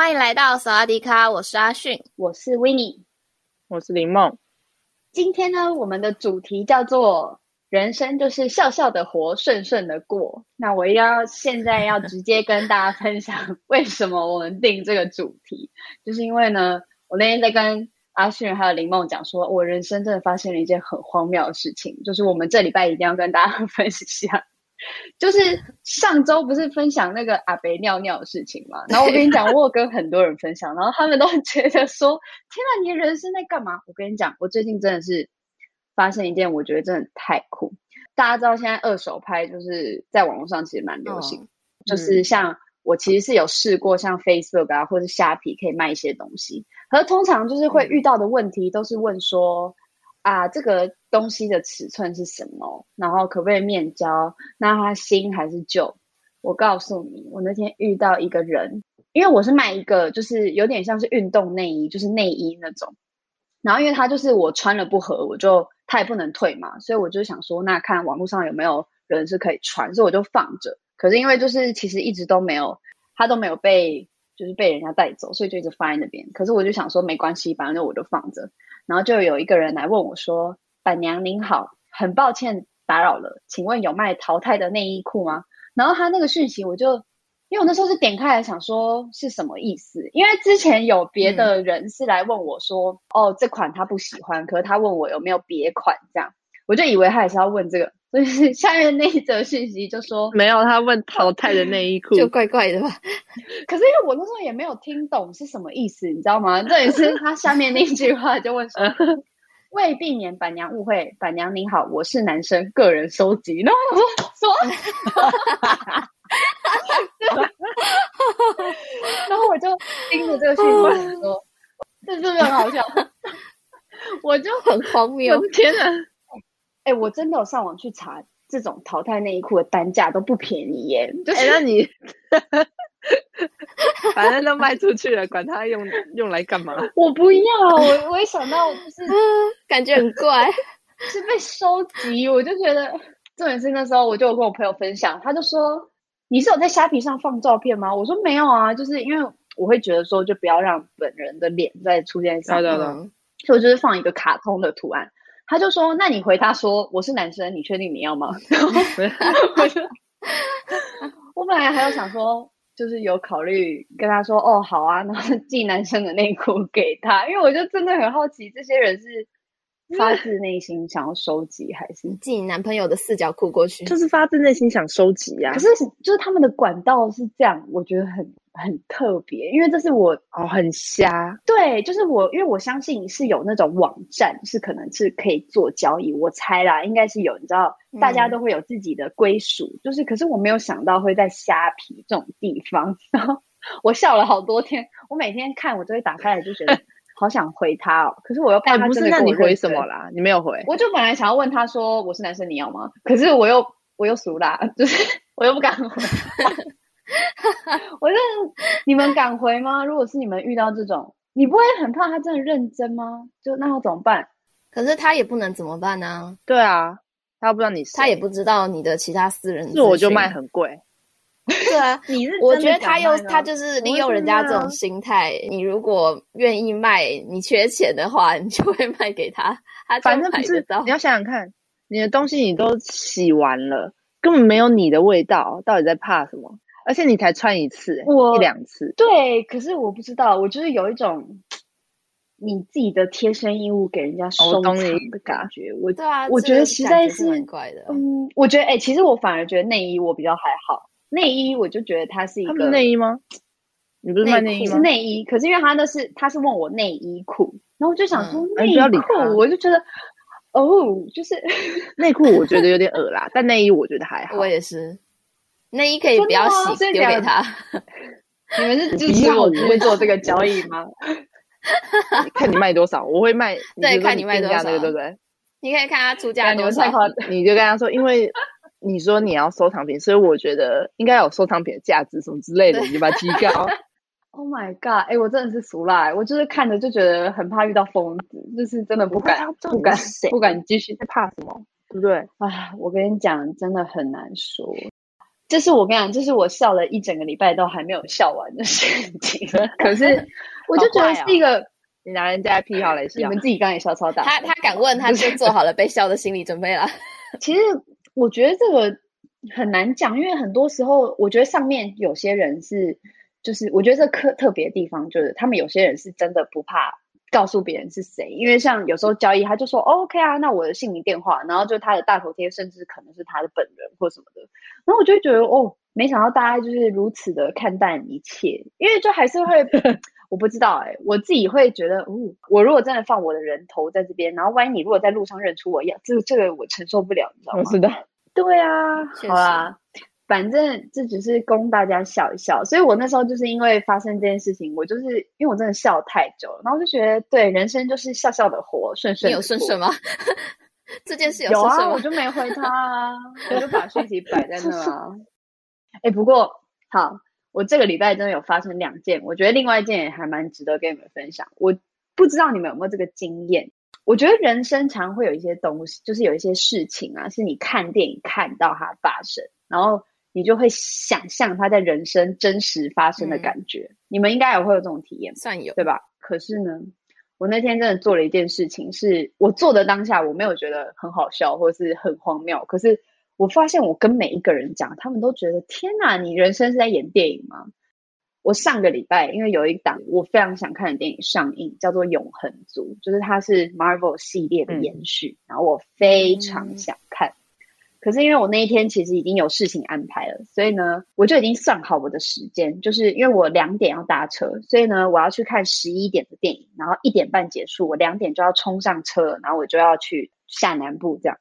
欢迎来到萨瓦迪卡，我是阿迅，我是 Winnie，我是林梦。今天呢，我们的主题叫做“人生就是笑笑的活，顺顺的过”。那我要现在要直接跟大家分享，为什么我们定这个主题，就是因为呢，我那天在跟阿迅还有林梦讲说，我人生真的发现了一件很荒谬的事情，就是我们这礼拜一定要跟大家分享。就是上周不是分享那个阿北尿尿的事情嘛？然后我跟你讲，我有跟很多人分享，然后他们都觉得说：“天啊，你的人生在干嘛？”我跟你讲，我最近真的是发现一件我觉得真的太酷。大家知道现在二手拍就是在网络上其实蛮流行，哦、就是像我其实是有试过像 Facebook 啊，或是虾皮可以卖一些东西，可是通常就是会遇到的问题都是问说。啊，这个东西的尺寸是什么？然后可不可以面交？那它新还是旧？我告诉你，我那天遇到一个人，因为我是卖一个，就是有点像是运动内衣，就是内衣那种。然后因为他就是我穿了不合，我就他也不能退嘛，所以我就想说，那看网络上有没有人是可以穿，所以我就放着。可是因为就是其实一直都没有，他都没有被就是被人家带走，所以就一直放在那边。可是我就想说，没关系，反正我就放着。然后就有一个人来问我说：“板娘您好，很抱歉打扰了，请问有卖淘汰的内衣裤吗？”然后他那个讯息我就，因为我那时候是点开来想说是什么意思，因为之前有别的人是来问我说：“嗯、哦，这款他不喜欢，可是他问我有没有别款，这样我就以为他也是要问这个，所以下面那一则讯息就说 没有，他问淘汰的内衣裤，就怪怪的吧。可是因为我那时候也没有听懂是什么意思，你知道吗？这也是他下面那句话就问说。为避免板娘误会，板娘您好，我是男生，个人收集。然后我说，然后我就盯着这个讯息说，这是不是很好笑？我就很荒谬，天哪！哎、欸，我真的有上网去查，这种淘汰内衣裤的单价都不便宜耶。就是、欸、那你。反正都卖出去了，管它用用来干嘛？我不要，我我一想到就是 感觉很怪，是被收集，我就觉得重点是那时候我就有跟我朋友分享，他就说，你是有在虾皮上放照片吗？我说没有啊，就是因为我会觉得说就不要让本人的脸再出现上面，所以我就是放一个卡通的图案。他就说，那你回答说我是男生，你确定你要吗？我就我本来还有想说。就是有考虑跟他说哦好啊，然后寄男生的内裤给他，因为我就真的很好奇，这些人是发自内心想要收集，还是寄你男朋友的四角裤过去？就是发自内心想收集呀、啊。可是就是他们的管道是这样，我觉得很。很特别，因为这是我哦，很瞎。对，就是我，因为我相信是有那种网站，是可能是可以做交易。我猜啦，应该是有。你知道，大家都会有自己的归属，嗯、就是，可是我没有想到会在虾皮这种地方。然后我笑了好多天，我每天看，我都会打开来，就觉得好想回他哦。可是我又怕他真的、欸、不是，那你回什么啦？你没有回。我就本来想要问他说：“我是男生，你要吗？”可是我又我又俗啦，就是我又不敢回。我就你们敢回吗？如果是你们遇到这种，你不会很怕他真的认真吗？就那要怎么办？可是他也不能怎么办呢、啊？对啊，他不知道你，他也不知道你的其他私人，是我就卖很贵。对啊，你是我觉得他又他就是利用人家这种心态。你如果愿意卖，你缺钱的话，你就会卖给他。他反正不是，你要想想看，你的东西你都洗完了，根本没有你的味道，到底在怕什么？而且你才穿一次，我一两次。对，可是我不知道，我就是有一种你自己的贴身衣物给人家收藏的感觉。我对啊，我觉得实在是很怪的。嗯，我觉得哎、欸，其实我反而觉得内衣我比较还好。内衣我就觉得它是一个内衣吗？你不是卖内衣吗？是内衣，可是因为他那是他是问我内衣裤，然后我就想说内衣裤，我就觉得哦，oh, 就是 内裤我觉得有点恶啦，但内衣我觉得还好。我也是，内衣可以不要洗，丢给他。你们是支持我不会做这个交易吗？看你卖多少，我会卖。对，看你卖多少，对不对？你可以看他出价多少，你就跟他说，因为你说你要收藏品，所以我觉得应该有收藏品的价值什么之类的，你就把它提高。Oh my god！哎、欸，我真的是俗辣，我就是看着就觉得很怕遇到疯子，就是真的不敢，不敢，不敢继续，怕什么？对不对？啊，我跟你讲，真的很难说。这是我跟你讲，这是我笑了一整个礼拜都还没有笑完的事情。可是 我就觉得是一个。你拿人家的癖好来笑，你们自己刚才也笑超大。他他敢问，他就做好了被笑的心理准备了。其实我觉得这个很难讲，因为很多时候，我觉得上面有些人是，就是我觉得这特特别的地方，就是他们有些人是真的不怕告诉别人是谁，因为像有时候交易，他就说、哦、OK 啊，那我的姓名电话，然后就他的大头贴，甚至可能是他的本人或什么的，然后我就会觉得哦，没想到大家就是如此的看淡一切，因为就还是会。我不知道哎、欸，我自己会觉得，哦，我如果真的放我的人头在这边，然后万一你如果在路上认出我，呀，这个这个我承受不了，你知道吗？是的，对啊，好啊，反正这只是供大家笑一笑。所以我那时候就是因为发生这件事情，我就是因为我真的笑太久了，然后就觉得，对，人生就是笑笑的活，顺顺。你有顺顺吗？这件事有顺顺吗？有啊，我就没回他啊，我就把讯息摆在那啊。哎，不过好。我这个礼拜真的有发生两件，我觉得另外一件也还蛮值得跟你们分享。我不知道你们有没有这个经验？我觉得人生常会有一些东西，就是有一些事情啊，是你看电影看到它发生，然后你就会想象它在人生真实发生的感觉。嗯、你们应该也会有这种体验，算有，对吧？可是呢，我那天真的做了一件事情，是我做的当下我没有觉得很好笑或是很荒谬，可是。我发现我跟每一个人讲，他们都觉得天哪，你人生是在演电影吗？我上个礼拜因为有一档我非常想看的电影上映，叫做《永恒族》，就是它是 Marvel 系列的延续，嗯、然后我非常想看。嗯、可是因为我那一天其实已经有事情安排了，所以呢，我就已经算好我的时间，就是因为我两点要搭车，所以呢，我要去看十一点的电影，然后一点半结束，我两点就要冲上车，然后我就要去下南部这样。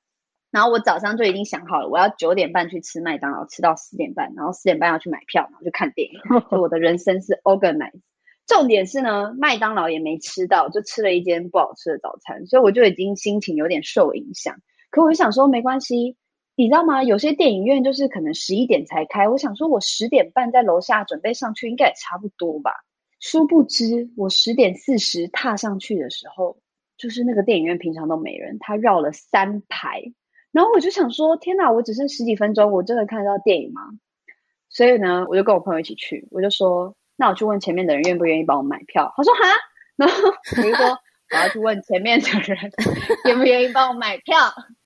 然后我早上就已经想好了，我要九点半去吃麦当劳，吃到十点半，然后十点半要去买票，然后去看电影。所以我的人生是 organized。重点是呢，麦当劳也没吃到，就吃了一间不好吃的早餐，所以我就已经心情有点受影响。可我就想说，没关系，你知道吗？有些电影院就是可能十一点才开，我想说我十点半在楼下准备上去，应该也差不多吧。殊不知，我十点四十踏上去的时候，就是那个电影院平常都没人，他绕了三排。然后我就想说，天哪，我只剩十几分钟，我真的看得到电影吗？所以呢，我就跟我朋友一起去，我就说，那我去问前面的人愿不愿意帮我买票。他说哈，然后我就说我要去问前面的人愿不愿意帮我买票。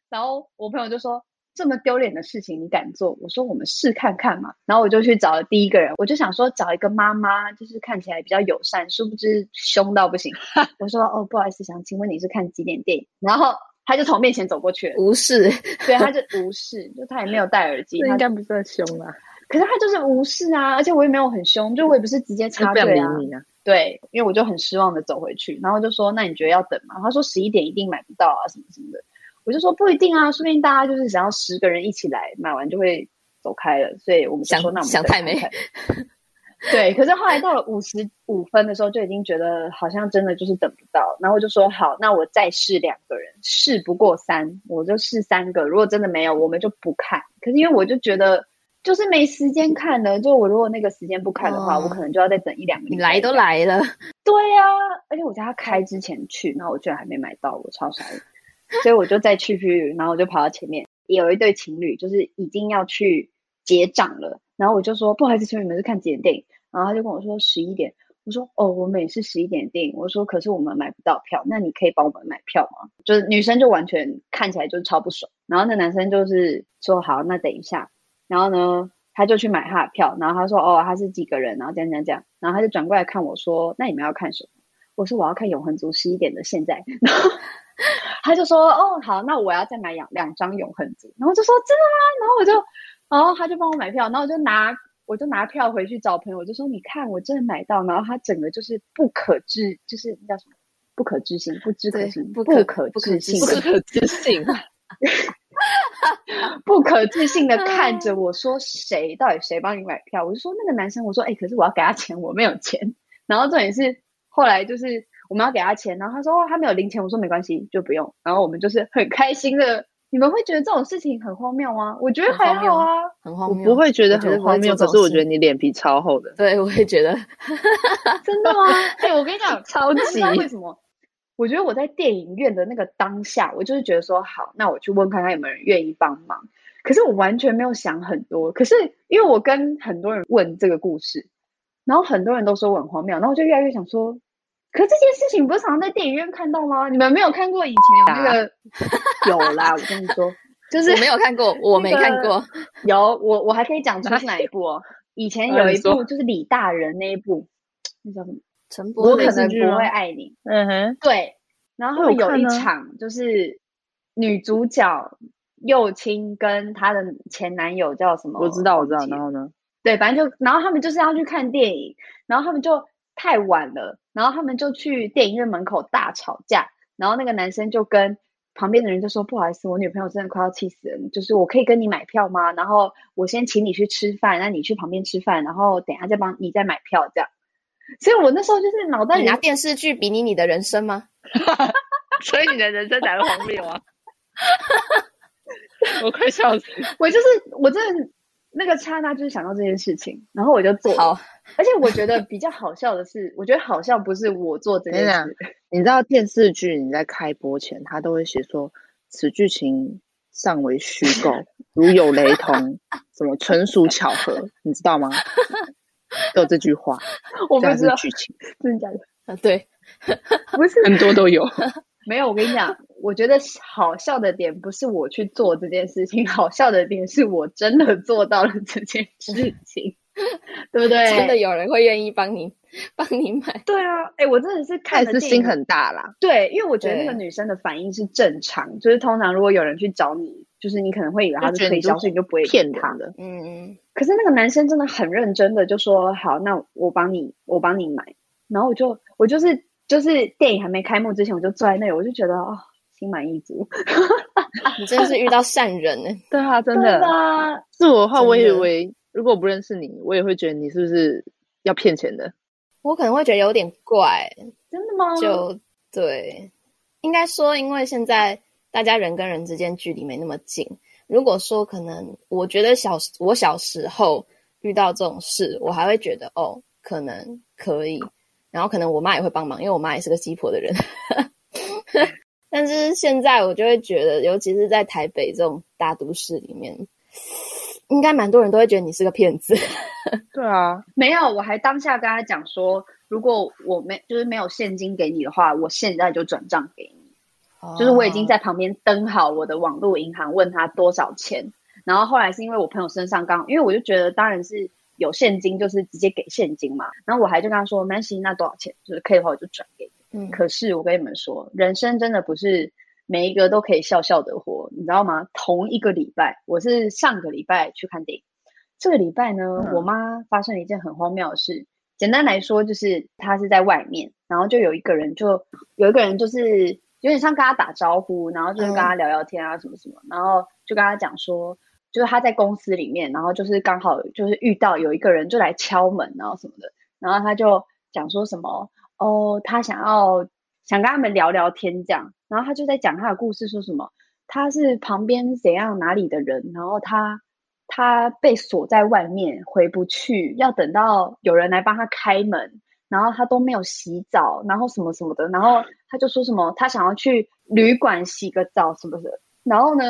然后我朋友就说，这么丢脸的事情你敢做？我说我们试看看嘛。然后我就去找了第一个人，我就想说找一个妈妈，就是看起来比较友善，殊不知凶到不行。我说哦，不好意思，想请问你是看几点电影？然后。他就从面前走过去了，无视，对，他就无视，就他也没有戴耳机，这应该不算凶啊。可是他就是无视啊，而且我也没有很凶，就我也不是直接插队啊。啊对，因为我就很失望的走回去，然后就说：“那你觉得要等吗？”他说：“十一点一定买不到啊，什么什么的。”我就说：“不一定啊，说不定大家就是想要十个人一起来买完就会走开了。”所以我们想说：“那我们想太美。”对，可是后来到了五十五分的时候，就已经觉得好像真的就是等不到，然后我就说好，那我再试两个人，试不过三，我就试三个。如果真的没有，我们就不看。可是因为我就觉得就是没时间看了，就我如果那个时间不看的话，哦、我可能就要再等一两个。你来都来了，对呀、啊，而且我在他开之前去，然后我居然还没买到，我超傻的。所以我就再去去，然后我就跑到前面，有一对情侣就是已经要去结账了。然后我就说不好意思，请问你们是看几点电影？然后他就跟我说十一点。我说哦，我们也是十一点电影。我说可是我们买不到票，那你可以帮我们买票吗？就是女生就完全看起来就超不爽。然后那男生就是说好，那等一下。然后呢，他就去买他的票。然后他说哦，他是几个人？然后这样这样这样。然后他就转过来看我说，那你们要看什么？我说我要看永恒族十一点的现在。然后他就说哦好，那我要再买两两张永恒族。然后就说真的吗？然后我就。然后他就帮我买票，然后我就拿我就拿票回去找朋友，我就说你看我真的买到，然后他整个就是不可置，就是叫什么不可置信，不知可信，不可不可置信，不可置信，不可置信的看着我说：“谁？到底谁帮你买票？”我就说：“那个男生。”我说：“哎、欸，可是我要给他钱，我没有钱。”然后重点是后来就是我们要给他钱，然后他说：“哦，他没有零钱。”我说：“没关系，就不用。”然后我们就是很开心的。你们会觉得这种事情很荒谬吗？我觉得还好啊，很荒谬。我不会觉得很荒谬，可是我觉得你脸皮超厚的。对，我也觉得，真的吗？哎、欸，我跟你讲，超级。为什么？我觉得我在电影院的那个当下，我就是觉得说，好，那我去问看看有没有人愿意帮忙。可是我完全没有想很多。可是因为我跟很多人问这个故事，然后很多人都说我很荒谬，然后我就越来越想说。可这件事情不是常常在电影院看到吗？你们没有看过以前有那个？有啦，我跟你说，就是我没有看过，我没看过。有我，我还可以讲出是哪一部哦。以前有 一部就是李大仁那一部，那叫什么？陈柏霖。我可能不会爱你。嗯哼。对。然后有一场就是女主角幼青跟她的前男友叫什么？我知道，我知道。然后呢？对，反正就然后他们就是要去看电影，然后他们就。太晚了，然后他们就去电影院门口大吵架，然后那个男生就跟旁边的人就说：“不好意思，我女朋友真的快要气死了，就是我可以跟你买票吗？然后我先请你去吃饭，那你去旁边吃饭，然后等一下再帮你再买票这样。”所以，我那时候就是脑袋里你拿电视剧比拟你的人生吗？所以你的人生才会荒谬啊！我快笑死！我就是我真的。那个刹那就是想到这件事情，然后我就做。好，而且我觉得比较好笑的是，我觉得好笑不是我做这件事。你知道电视剧你在开播前，他都会写说此剧情尚为虚构，如有雷同，什么纯属巧合，你知道吗？都有这句话，我不知道剧情 真的假的啊？对，不是很多都有。没有，我跟你讲，我觉得好笑的点不是我去做这件事情，好笑的点是我真的做到了这件事情，对不对？真的有人会愿意帮你帮你买？对啊，哎，我真的是看的是心很大啦。对，因为我觉得那个女生的反应是正常，就是通常如果有人去找你，就是你可能会以为他是推销，所以你就不会骗他的。嗯嗯。可是那个男生真的很认真的就说：“好，那我帮你，我帮你买。”然后我就我就是。就是电影还没开幕之前，我就坐在那里，我就觉得哦，心满意足。你真的是遇到善人呢？对啊，真的。是我的话，我以为如果我不认识你，我也会觉得你是不是要骗钱的？我可能会觉得有点怪。真的吗？就对，应该说，因为现在大家人跟人之间距离没那么近。如果说可能，我觉得小我小时候遇到这种事，我还会觉得哦，可能可以。然后可能我妈也会帮忙，因为我妈也是个鸡婆的人。但是现在我就会觉得，尤其是在台北这种大都市里面，应该蛮多人都会觉得你是个骗子。对啊，没有，我还当下跟他讲说，如果我没就是没有现金给你的话，我现在就转账给你。Oh. 就是我已经在旁边登好我的网络银行，问他多少钱。然后后来是因为我朋友身上刚，因为我就觉得当然是。有现金就是直接给现金嘛，然后我还就跟他说，没关系，那多少钱？就是可以的话我就转给你。嗯，可是我跟你们说，人生真的不是每一个都可以笑笑的活，你知道吗？同一个礼拜，我是上个礼拜去看电影，这个礼拜呢，嗯、我妈发生了一件很荒谬的事。简单来说，就是她是在外面，然后就有一个人就，就有一个人就是有点像跟她打招呼，然后就是跟她聊聊天啊什么什么，嗯、然后就跟她讲说。就是他在公司里面，然后就是刚好就是遇到有一个人就来敲门，然后什么的，然后他就讲说什么哦，他想要想跟他们聊聊天这样，然后他就在讲他的故事，说什么他是旁边怎样哪里的人，然后他他被锁在外面回不去，要等到有人来帮他开门，然后他都没有洗澡，然后什么什么的，然后他就说什么他想要去旅馆洗个澡什么的，然后呢？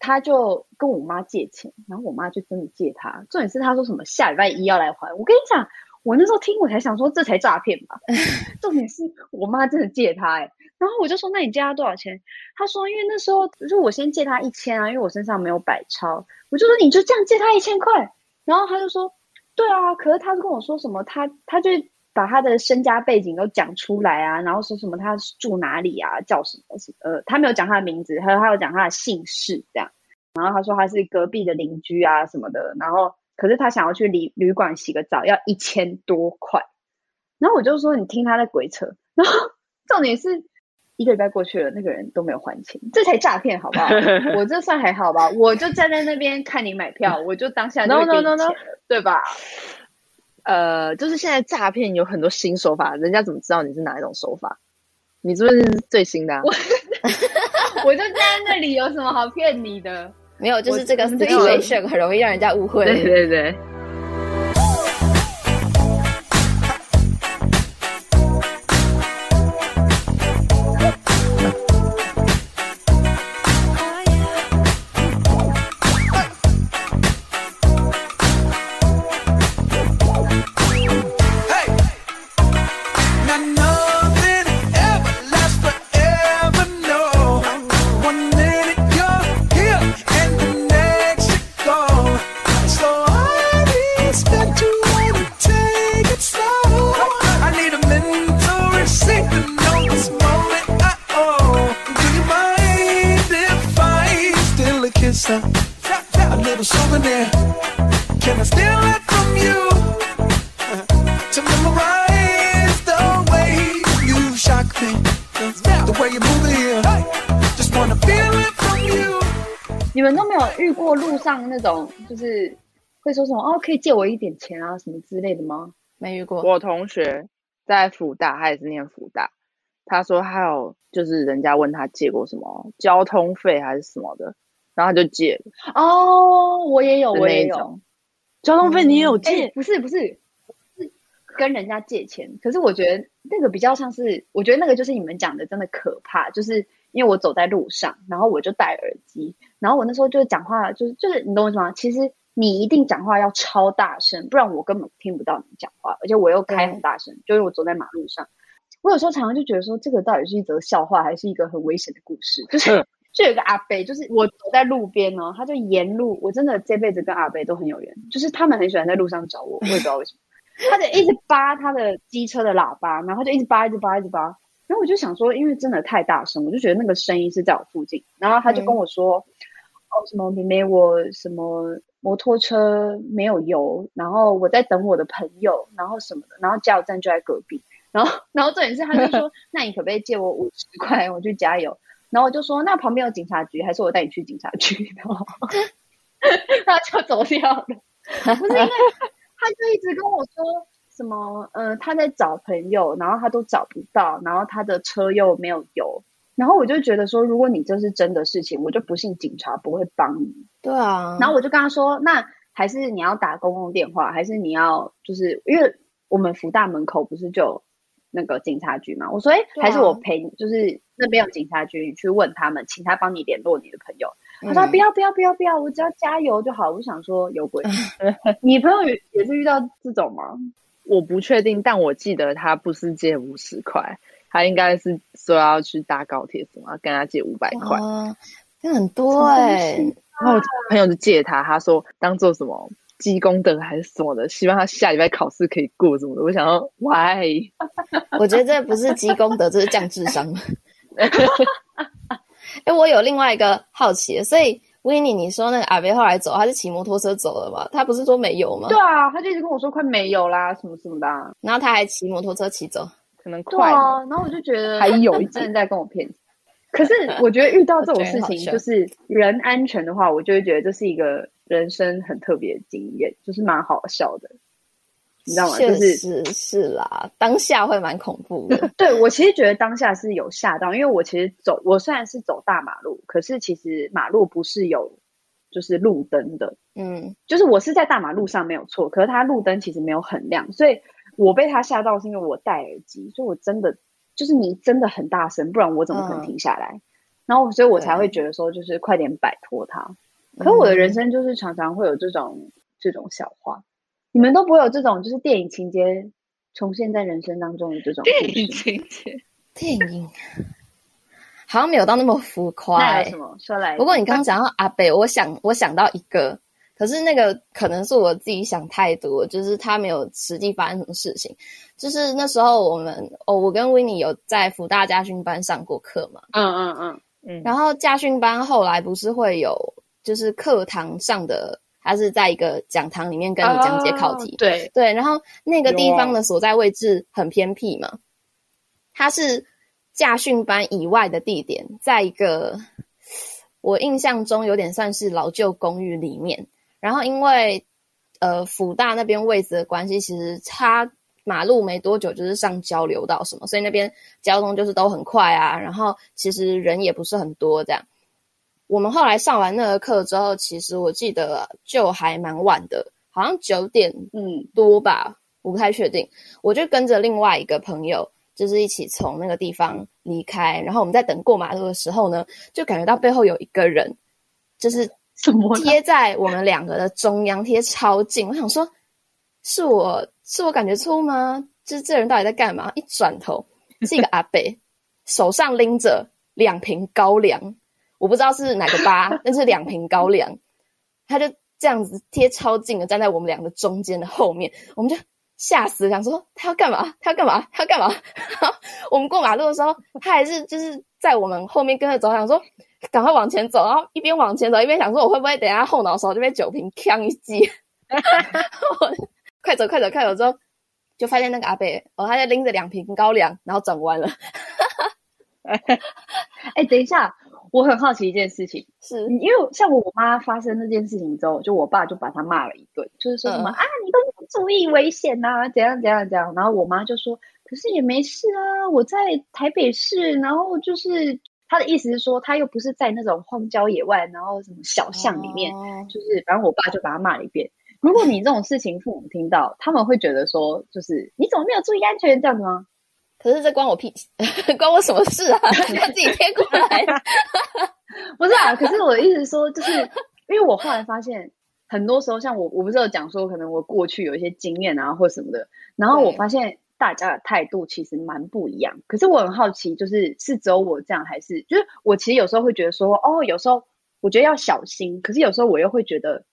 他就跟我妈借钱，然后我妈就真的借他。重点是他说什么下礼拜一要来还。我跟你讲，我那时候听我才想说这才诈骗吧。重点是我妈真的借他哎、欸，然后我就说那你借他多少钱？他说因为那时候就是我先借他一千啊，因为我身上没有百钞。我就说你就这样借他一千块，然后他就说对啊，可是他跟我说什么他他就。把他的身家背景都讲出来啊，然后说什么他住哪里啊，叫什么什么，呃，他没有讲他的名字，还有他有讲他的姓氏这样，然后他说他是隔壁的邻居啊什么的，然后可是他想要去旅旅馆洗个澡要一千多块，然后我就说你听他在鬼扯，然后重点是一个礼拜过去了，那个人都没有还钱，这才诈骗好不好？我这算还好吧？我就站在那边看你买票，我就当下 no, no, no, no. 对吧？呃，就是现在诈骗有很多新手法，人家怎么知道你是哪一种手法？你是不是最新的、啊？我 我就站在那里，有什么好骗你的？没有，就是这个 situation 很容易让人家误会。对对对。你们都没有遇过路上那种，就是会说什么哦，可以借我一点钱啊，什么之类的吗？没遇过。我同学在福大，他也是念福大，他说还有就是人家问他借过什么交通费还是什么的，然后他就借了。哦，我也有，我也有。交通费你也有借？嗯欸、不是不是，是跟人家借钱。可是我觉得那个比较像是，我觉得那个就是你们讲的真的可怕。就是因为我走在路上，然后我就戴耳机，然后我那时候就是讲话，就是就是你懂我意思吗？其实你一定讲话要超大声，不然我根本听不到你讲话。而且我又开很大声，嗯、就是我走在马路上，我有时候常常就觉得说，这个到底是一则笑话，还是一个很危险的故事？就是。嗯就有个阿伯，就是我走在路边哦，他就沿路，我真的这辈子跟阿伯都很有缘，就是他们很喜欢在路上找我，我也不知道为什么，他就一直扒他的机车的喇叭，然后就一直扒，一直扒，一直扒，然后我就想说，因为真的太大声，我就觉得那个声音是在我附近，然后他就跟我说，嗯、哦什么妹妹，我什么摩托车没有油，然后我在等我的朋友，然后什么的，然后加油站就在隔壁，然后然后重点是他就说，那你可不可以借我五十块，我去加油。然后我就说，那旁边有警察局，还是我带你去警察局？然后 他就走掉了。不是因为他就一直跟我说什么，嗯、呃，他在找朋友，然后他都找不到，然后他的车又没有油。然后我就觉得说，如果你这是真的事情，我就不信警察不会帮你。对啊。然后我就跟他说，那还是你要打公共电话，还是你要就是因为我们福大门口不是就有那个警察局嘛？我说，哎，还是我陪你，就是。那边有警察局，你去问他们，请他帮你联络你的朋友。他说、嗯、不要不要不要不要，我只要加油就好。我想说有鬼，你朋友也是遇到这种吗？我不确定，但我记得他不是借五十块，他应该是说要去搭高铁什么，跟他借五百块，这很多哎、欸。然后我朋友就借他，他说当做什么积功德还是什么的，希望他下礼拜考试可以过什么的。我想要，why？我觉得这不是积功德，这是降智商。哎，我有另外一个好奇，所以 Winnie，你说那个阿伯后来走，他是骑摩托车走了吗？他不是说没有吗？对啊，他就一直跟我说快没有啦，什么什么的、啊。然后他还骑摩托车骑走，可能快。啊，然后我就觉得还有一阵在跟我骗。可是我觉得遇到这种事情，就是人安全的话，我就会觉得这是一个人生很特别的经验，就是蛮好笑的。你知道吗？就是是是啦，当下会蛮恐怖的。对，我其实觉得当下是有吓到，因为我其实走，我虽然是走大马路，可是其实马路不是有就是路灯的。嗯，就是我是在大马路上没有错，可是它路灯其实没有很亮，所以我被他吓到是因为我戴耳机，所以我真的就是你真的很大声，不然我怎么可能停下来？嗯、然后所以我才会觉得说，就是快点摆脱它。可我的人生就是常常会有这种、嗯、这种小话。你们都不会有这种，就是电影情节重现在人生当中的这种电影情节，电影好像没有到那么浮夸。那有什么？说来。不过你刚刚讲到阿北，我想我想到一个，可是那个可能是我自己想太多，就是他没有实际发生什么事情。就是那时候我们哦，我跟 Winnie 有在福大家训班上过课嘛。嗯嗯嗯嗯。然后家训班后来不是会有，就是课堂上的。他是在一个讲堂里面跟你讲解考题，哦、对对，然后那个地方的所在位置很偏僻嘛，它是驾训班以外的地点，在一个我印象中有点算是老旧公寓里面。然后因为呃辅大那边位置的关系，其实差马路没多久就是上交流道什么，所以那边交通就是都很快啊。然后其实人也不是很多这样。我们后来上完那个课之后，其实我记得就还蛮晚的，好像九点嗯多吧，我不太确定。我就跟着另外一个朋友，就是一起从那个地方离开。然后我们在等过马路的时候呢，就感觉到背后有一个人，就是贴在我们两个的中央，贴超近。我想说，是我是我感觉错误吗？就是这人到底在干嘛？一转头是一个阿伯，手上拎着两瓶高粱。我不知道是哪个八，但是两瓶高粱，他就这样子贴超近的站在我们两个中间的后面，我们就吓死，想说他要干嘛？他要干嘛？他要干嘛？我们过马路的时候，他还是就是在我们后面跟着走，想说 赶快往前走，然后一边往前走一边想说我会不会等一下后脑勺就被酒瓶呛一击？快走快走快走之后，就发现那个阿伯哦，他在拎着两瓶高粱，然后转弯了。哎，等一下。我很好奇一件事情，是因为像我妈发生那件事情之后，就我爸就把他骂了一顿，就是说什么、嗯、啊，你都不注意危险呐，怎样怎样怎样。然后我妈就说，可是也没事啊，我在台北市，然后就是她的意思是说，他又不是在那种荒郊野外，然后什么小巷里面，哦、就是反正我爸就把他骂了一遍。如果你这种事情父母听到，他们会觉得说，就是你怎么没有注意安全这样子吗？可是这关我屁，关我什么事啊？你要自己贴过来。不是啊，可是我的意思是说，就是因为我后来发现，很多时候像我，我不是有讲说，可能我过去有一些经验啊，或什么的，然后我发现大家的态度其实蛮不一样。可是我很好奇，就是是只有我这样，还是就是我其实有时候会觉得说，哦，有时候我觉得要小心，可是有时候我又会觉得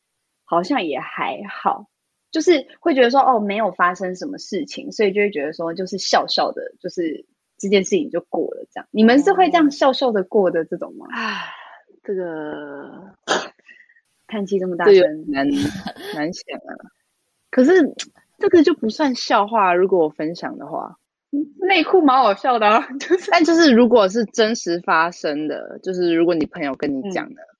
好像也还好。就是会觉得说哦，没有发生什么事情，所以就会觉得说就是笑笑的，就是这件事情就过了这样。你们是会这样笑笑的过的这种吗？啊，这个叹气这么大声，难难想啊。可是这个就不算笑话，如果我分享的话，内裤蛮好笑的啊。就是，但就是如果是真实发生的，就是如果你朋友跟你讲的，嗯、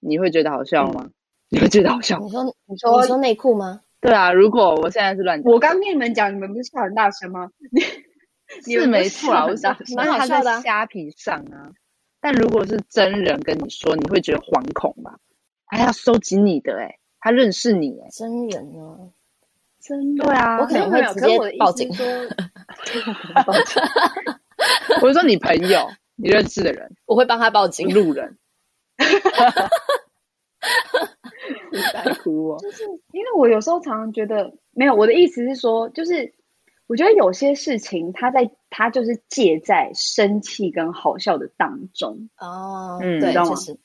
你会觉得好笑吗？嗯、你会觉得好笑？你说你说你说内裤吗？对啊，如果我现在是乱讲，我刚跟你们讲，你们不是笑很大声吗？是没错啊，我想蛮好笑的。虾皮上啊，但如果是真人跟你说，你会觉得惶恐吧？还要收集你的哎，他认识你哎，真人哦，真的对啊，我可能会直接报警。报警，我是说你朋友，你认识的人，我会帮他报警。路人。你在哭哦，就是因为我有时候常常觉得没有，我的意思是说，就是我觉得有些事情，他在他就是借在生气跟好笑的当中哦，嗯，对，确实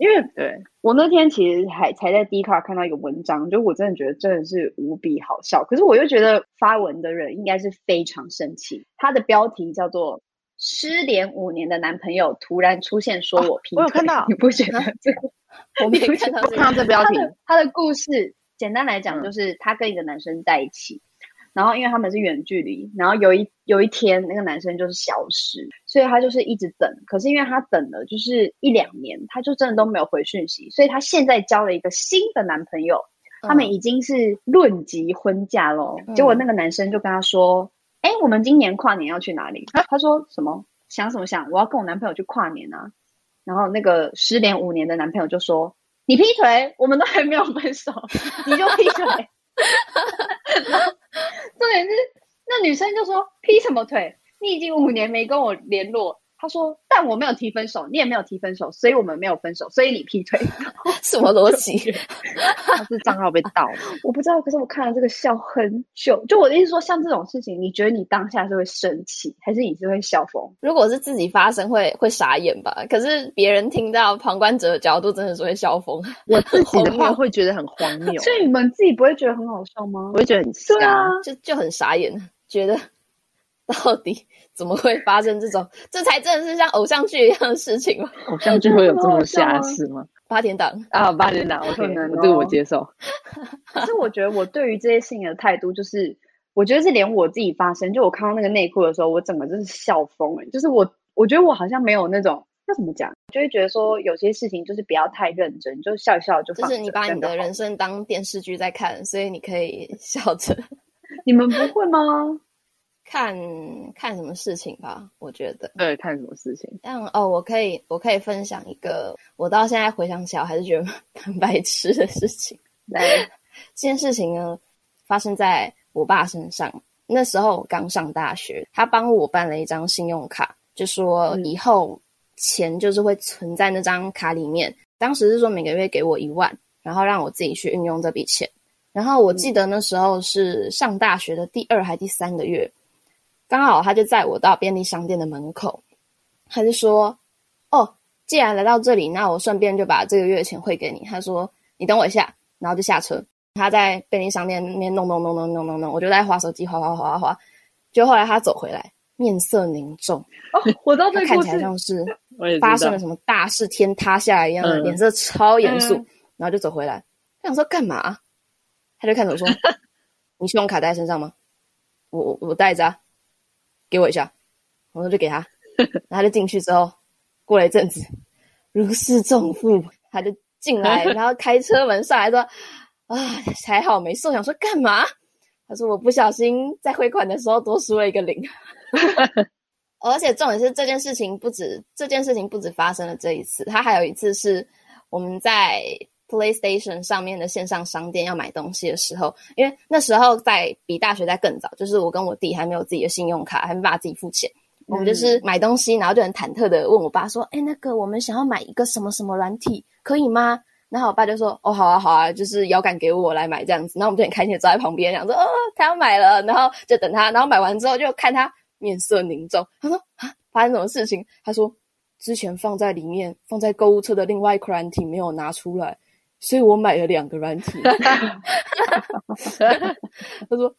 因为对我那天其实还才在 D 卡看到一个文章，就我真的觉得真的是无比好笑，可是我又觉得发文的人应该是非常生气，他的标题叫做“失联五年的男朋友突然出现说我劈腿”，我有看到，你不觉得这个？我没 看到这看到这标题。他的故事简单来讲，就是他跟一个男生在一起，嗯、然后因为他们是远距离，然后有一有一天那个男生就是消失，所以他就是一直等。可是因为他等了就是一两年，他就真的都没有回讯息，所以他现在交了一个新的男朋友，嗯、他们已经是论及婚嫁咯。嗯、结果那个男生就跟他说：“哎、欸，我们今年跨年要去哪里？”啊、他说：“什么？想什么想？我要跟我男朋友去跨年啊！”然后那个失联五年的男朋友就说：“你劈腿，我们都还没有分手，你就劈腿。” 重点是那女生就说：“劈什么腿？你已经五年没跟我联络。”他说：“但我没有提分手，你也没有提分手，所以我们没有分手，所以你劈腿，什么逻辑？他是账号被盗了，我不知道。可是我看了这个笑很久。就我的意思说，像这种事情，你觉得你当下是会生气，还是你是会笑疯？如果是自己发生会，会会傻眼吧？可是别人听到旁观者的角度，真的是会笑疯。我自己的话会觉得很荒谬，所以你们自己不会觉得很好笑吗？我会觉得很笑，对啊，就就很傻眼，觉得。到底怎么会发生这种？这才真的是像偶像剧一样的事情吗？偶像剧会有这么瞎事吗？八点档啊，八点档，我可能这个我接受。可是我觉得我对于这些事情的态度就是，我觉得是连我自己发生，就我看到那个内裤的时候，我整个就是笑疯了。就是我，我觉得我好像没有那种要怎么讲，就会觉得说有些事情就是不要太认真，就笑一笑就放。就是你把你的人生当电视剧在看，所以你可以笑着。你们不会吗？看看什么事情吧，我觉得。对，看什么事情。但哦，我可以，我可以分享一个我到现在回想起来我还是觉得 蛮白痴的事情。来，这件事情呢，发生在。我爸身上，那时候我刚上大学，他帮我办了一张信用卡，就说以后钱就是会存在那张卡里面。当时是说每个月给我一万，然后让我自己去运用这笔钱。然后我记得那时候是上大学的第二还第三个月，刚好他就载我到便利商店的门口，他就说：“哦，既然来到这里，那我顺便就把这个月的钱汇给你。”他说：“你等我一下。”然后就下车。他在便利商店那边弄弄弄弄弄弄弄，我就在划手机，划划划划划。就后来他走回来，面色凝重。哦，我知道这看起来像是发生了什么大事，天塌下来一样的，脸色超严肃。嗯、然后就走回来，他想说干嘛？他就看着我说：“ 你信用卡带在身上吗？”我我我带着啊，给我一下。我说就给他，然后他就进去之后，过了一阵子，如释重负，他就进来，然后开车门上来说。啊，还好没送。想说干嘛？他说我不小心在汇款的时候多输了一个零。而且重点是这件事情不止这件事情不止发生了这一次，他还有一次是我们在 PlayStation 上面的线上商店要买东西的时候，因为那时候在比大学在更早，就是我跟我弟还没有自己的信用卡，还没办法自己付钱，我们就是买东西，然后就很忐忑的问我爸说：“哎，那个我们想要买一个什么什么软体，可以吗？”然后我爸就说：“哦，好啊，好啊，就是摇杆给我来买这样子。”然后我们就很开心的坐在旁边，想说：“哦，他要买了。”然后就等他，然后买完之后就看他面色凝重。他说：“啊，发生什么事情？”他说：“之前放在里面，放在购物车的另外一款软体没有拿出来，所以我买了两个软体。”他说：“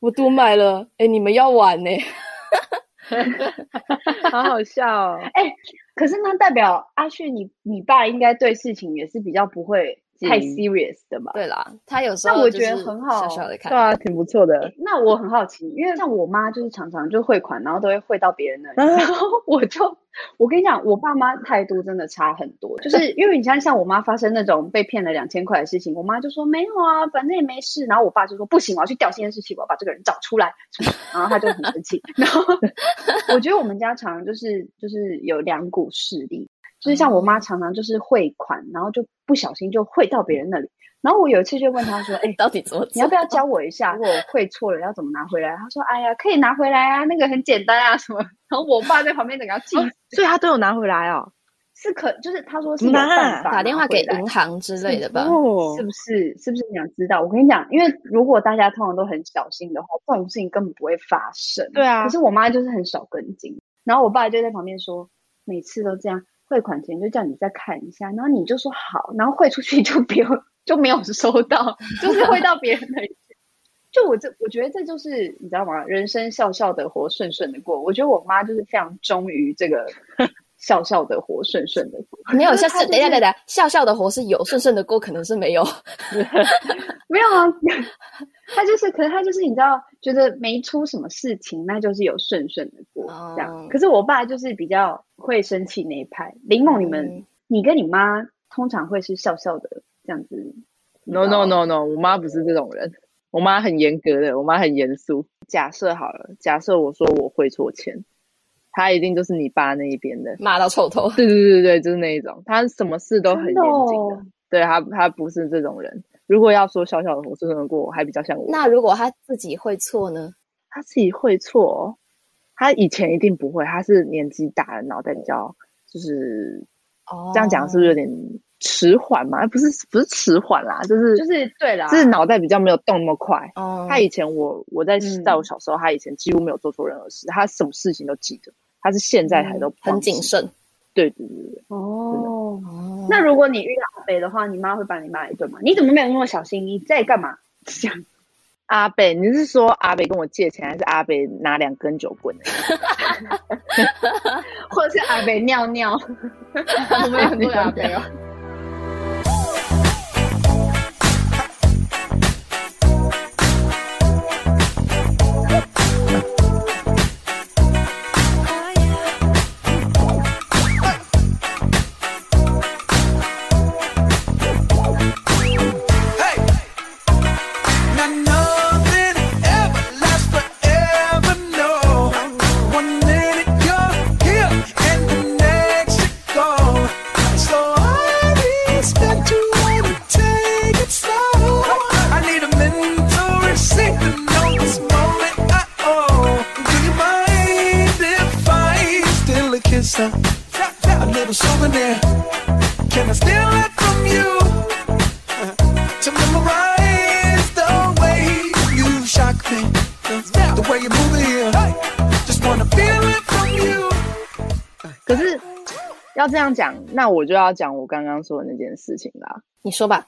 我多买了，哎，你们要玩呢？”好好笑哦！哎、欸，可是那代表阿旭，你你爸应该对事情也是比较不会。太 serious 的嘛？对啦，他有时候那我觉得很好，小小的看，对啊，挺不错的。那我很好奇，因为像我妈就是常常就汇款，然后都会汇到别人那里，然后我就我跟你讲，我爸妈态度真的差很多。就是因为你像像我妈发生那种被骗了两千块的事情，我妈就说没有啊，反正也没事。然后我爸就说不行，我要去调监视器，我要把这个人找出来。然后他就很生气。然后 我觉得我们家常常就是就是有两股势力。就是像我妈常常就是汇款，然后就不小心就汇到别人那里。然后我有一次就问她说：“ 哎、欸，到底怎么？你要不要教我一下？如果汇错了要怎么拿回来？”她说：“哎呀，可以拿回来啊，那个很简单啊，什么。”然后我爸在旁边等要气，所以他都有拿回来哦。是可，就是他说是有办法打电话给银行之类的吧？是，是不是？是不是你想知道？我跟你讲，因为如果大家通常都很小心的话，这种事情根本不会发生。对啊。可是我妈就是很少跟进，然后我爸就在旁边说：“每次都这样。”汇款前就叫你再看一下，然后你就说好，然后汇出去就不用就没有收到，就是汇到别人那里。就我这，我觉得这就是你知道吗？人生笑笑的活，顺顺的过。我觉得我妈就是非常忠于这个 笑笑的活，顺顺的过。没有，下次等一下，等一下，笑笑的活是有，顺顺的过可能是没有，没有啊。他就是，可是他就是，你知道，觉得没出什么事情，那就是有顺顺的过这样。Oh. 可是我爸就是比较会生气那一派。林梦，你们，mm. 你跟你妈通常会是笑笑的这样子？No No No No，我妈不是这种人，我妈很严格的，我妈很严肃。假设好了，假设我说我会错钱，他一定就是你爸那一边的，骂到臭头。对对对对，就是那一种，他什么事都很严谨的。的对他他不是这种人。如果要说小小的活顺顺的过，我还比较像我。那如果他自己会错呢？他自己会错，他以前一定不会。他是年纪大了，脑袋比较就是哦，这样讲是不是有点迟缓嘛？不是，不是迟缓啦，就是就是对啦，就是脑袋比较没有动那么快。哦，他以前我我在在我小时候，他以前几乎没有做错任何事，他什么事情都记得。他是现在才都很谨慎。对对对对。哦。那如果你遇到阿北的话，你妈会把你骂一顿吗？你怎么没有那么小心？你在干嘛？这样，阿北，你是说阿北跟我借钱，还是阿北拿两根酒棍？或者是阿北尿尿？我们有很多阿北哦。要这样讲，那我就要讲我刚刚说的那件事情啦。你说吧。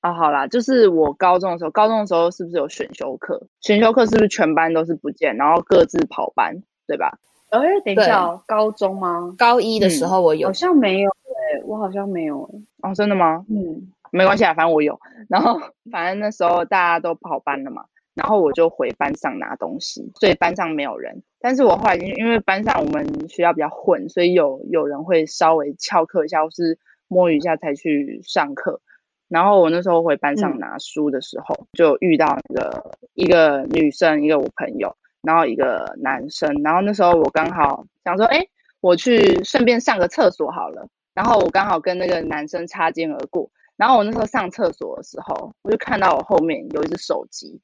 啊，好啦，就是我高中的时候，高中的时候是不是有选修课？选修课是不是全班都是不见，然后各自跑班，对吧？哎，等一下哦，高中吗？高一的时候我有，好像没有诶，我好像没有诶。哦，真的吗？嗯，没关系啊，反正我有。然后反正那时候大家都跑班了嘛，然后我就回班上拿东西，所以班上没有人。但是我后来因因为班上我们学校比较混，所以有有人会稍微翘课一下，或是摸鱼一下才去上课。然后我那时候回班上拿书的时候，嗯、就遇到那个一个女生，一个我朋友，然后一个男生。然后那时候我刚好想说，哎，我去顺便上个厕所好了。然后我刚好跟那个男生擦肩而过。然后我那时候上厕所的时候，我就看到我后面有一只手机，